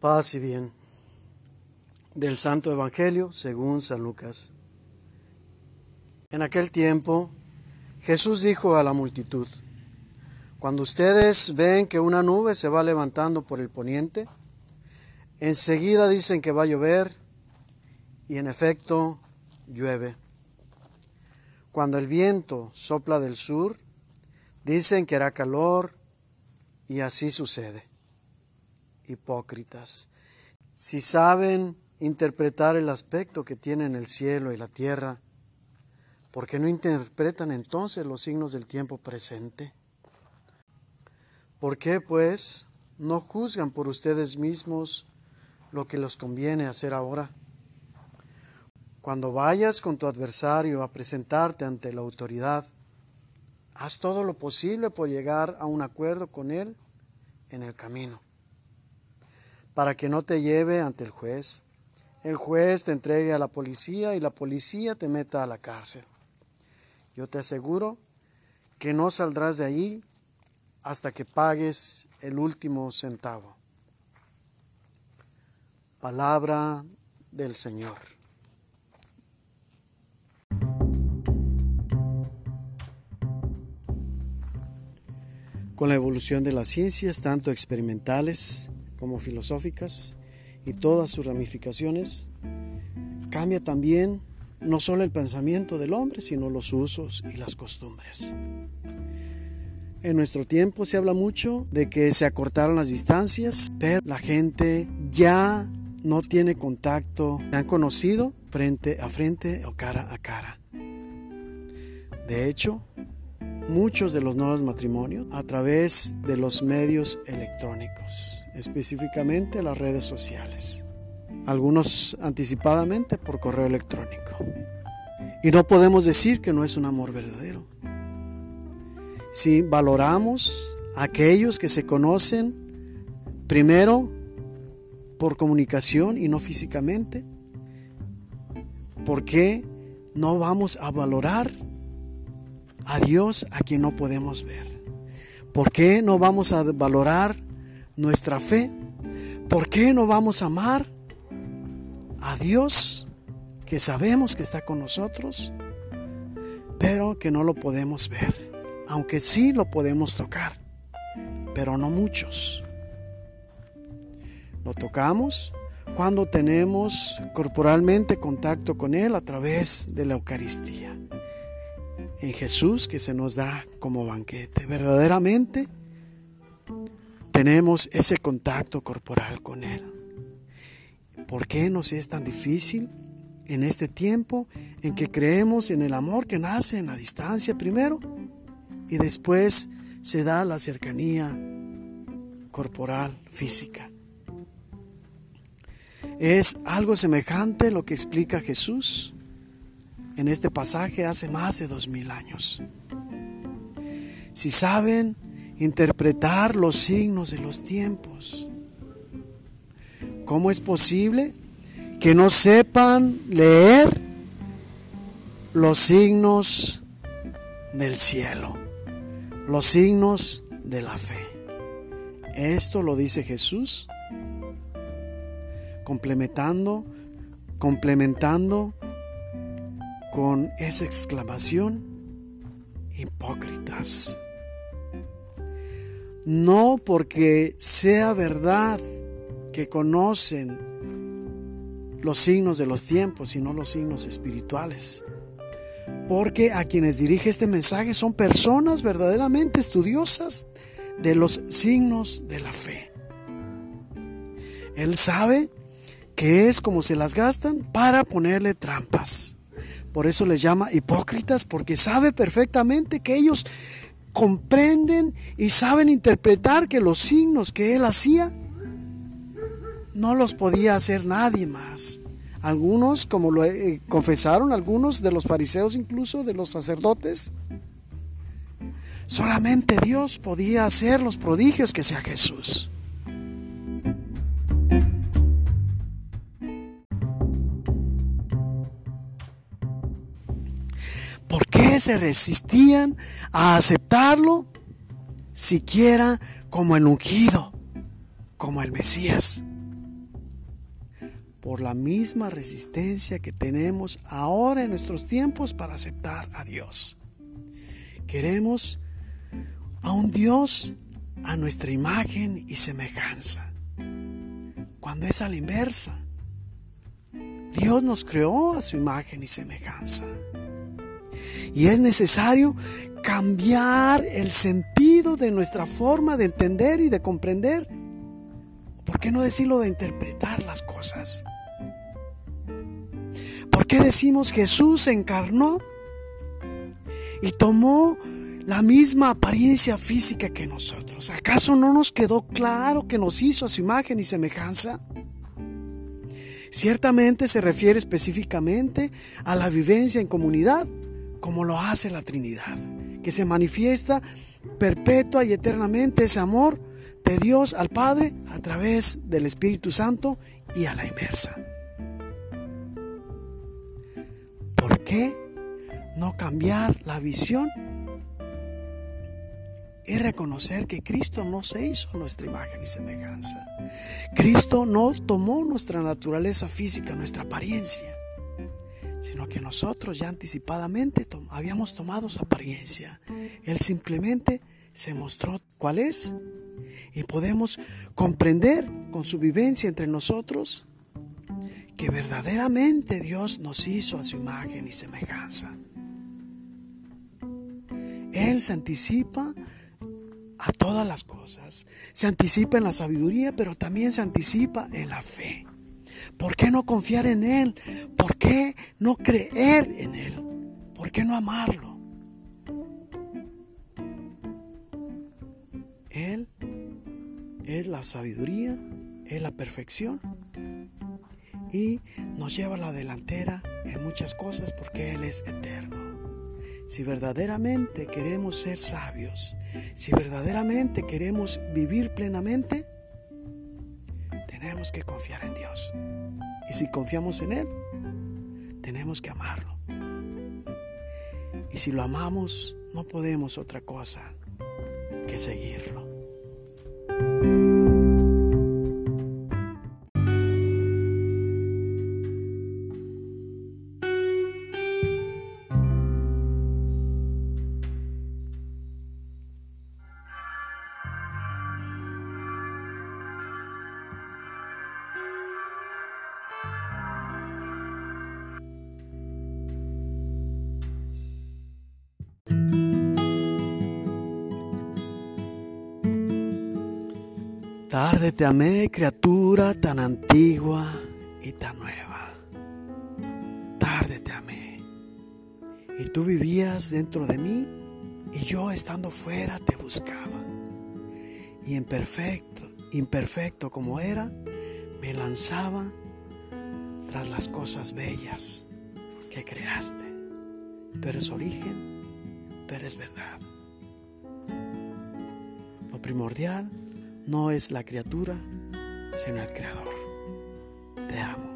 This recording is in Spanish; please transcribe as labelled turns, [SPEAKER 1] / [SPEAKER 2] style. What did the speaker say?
[SPEAKER 1] Paz y bien. Del Santo Evangelio según San Lucas. En aquel tiempo Jesús dijo a la multitud, Cuando ustedes ven que una nube se va levantando por el poniente, enseguida dicen que va a llover y en efecto llueve. Cuando el viento sopla del sur, dicen que hará calor y así sucede hipócritas. Si saben interpretar el aspecto que tienen el cielo y la tierra, ¿por qué no interpretan entonces los signos del tiempo presente? ¿Por qué, pues, no juzgan por ustedes mismos lo que les conviene hacer ahora? Cuando vayas con tu adversario a presentarte ante la autoridad, haz todo lo posible por llegar a un acuerdo con él en el camino para que no te lleve ante el juez. El juez te entregue a la policía y la policía te meta a la cárcel. Yo te aseguro que no saldrás de allí hasta que pagues el último centavo. Palabra del Señor. Con la evolución de las ciencias, tanto experimentales como filosóficas y todas sus ramificaciones, cambia también no solo el pensamiento del hombre, sino los usos y las costumbres. En nuestro tiempo se habla mucho de que se acortaron las distancias, pero la gente ya no tiene contacto, se han conocido frente a frente o cara a cara. De hecho, muchos de los nuevos matrimonios a través de los medios electrónicos específicamente las redes sociales, algunos anticipadamente por correo electrónico. Y no podemos decir que no es un amor verdadero. Si valoramos a aquellos que se conocen primero por comunicación y no físicamente, ¿por qué no vamos a valorar a Dios a quien no podemos ver? ¿Por qué no vamos a valorar nuestra fe, ¿por qué no vamos a amar a Dios que sabemos que está con nosotros, pero que no lo podemos ver? Aunque sí lo podemos tocar, pero no muchos. Lo tocamos cuando tenemos corporalmente contacto con Él a través de la Eucaristía. En Jesús que se nos da como banquete. Verdaderamente tenemos ese contacto corporal con Él. ¿Por qué nos es tan difícil en este tiempo en que creemos en el amor que nace en la distancia primero y después se da la cercanía corporal, física? Es algo semejante lo que explica Jesús en este pasaje hace más de dos mil años. Si saben interpretar los signos de los tiempos. ¿Cómo es posible que no sepan leer los signos del cielo, los signos de la fe? Esto lo dice Jesús, complementando, complementando con esa exclamación, hipócritas no porque sea verdad que conocen los signos de los tiempos, sino los signos espirituales. Porque a quienes dirige este mensaje son personas verdaderamente estudiosas de los signos de la fe. Él sabe que es como se las gastan para ponerle trampas. Por eso les llama hipócritas, porque sabe perfectamente que ellos comprenden y saben interpretar que los signos que él hacía no los podía hacer nadie más. Algunos, como lo eh, confesaron algunos de los fariseos, incluso de los sacerdotes, solamente Dios podía hacer los prodigios que sea Jesús. Se resistían a aceptarlo siquiera como el ungido, como el Mesías. por la misma resistencia que tenemos ahora en nuestros tiempos para aceptar a Dios. Queremos a un Dios a nuestra imagen y semejanza. Cuando es a la inversa, Dios nos creó a su imagen y semejanza. Y es necesario cambiar el sentido de nuestra forma de entender y de comprender. ¿Por qué no decirlo de interpretar las cosas? ¿Por qué decimos Jesús encarnó y tomó la misma apariencia física que nosotros? ¿Acaso no nos quedó claro que nos hizo a su imagen y semejanza? Ciertamente se refiere específicamente a la vivencia en comunidad, como lo hace la Trinidad, que se manifiesta perpetua y eternamente ese amor de Dios al Padre a través del Espíritu Santo y a la inversa. ¿Por qué no cambiar la visión y reconocer que Cristo no se hizo nuestra imagen y semejanza. Cristo no tomó nuestra naturaleza física, nuestra apariencia, sino que nosotros ya anticipadamente habíamos tomado su apariencia. Él simplemente se mostró cuál es y podemos comprender con su vivencia entre nosotros que verdaderamente Dios nos hizo a su imagen y semejanza. Él se anticipa a todas las cosas. Se anticipa en la sabiduría, pero también se anticipa en la fe. ¿Por qué no confiar en Él? ¿Por qué no creer en Él? ¿Por qué no amarlo? Él es la sabiduría, es la perfección y nos lleva a la delantera en muchas cosas porque Él es eterno. Si verdaderamente queremos ser sabios, si verdaderamente queremos vivir plenamente, tenemos que confiar en Y si confiamos en Él, tenemos que amarlo. Y si lo amamos, no podemos otra cosa que seguirlo. Tarde te amé, criatura tan antigua y tan nueva. Tarde te amé. Y tú vivías dentro de mí y yo estando fuera te buscaba. Y imperfecto, imperfecto como era, me lanzaba tras las cosas bellas que creaste. Tú eres origen, tú eres verdad. Lo primordial no es la criatura, sino el creador. Te amo.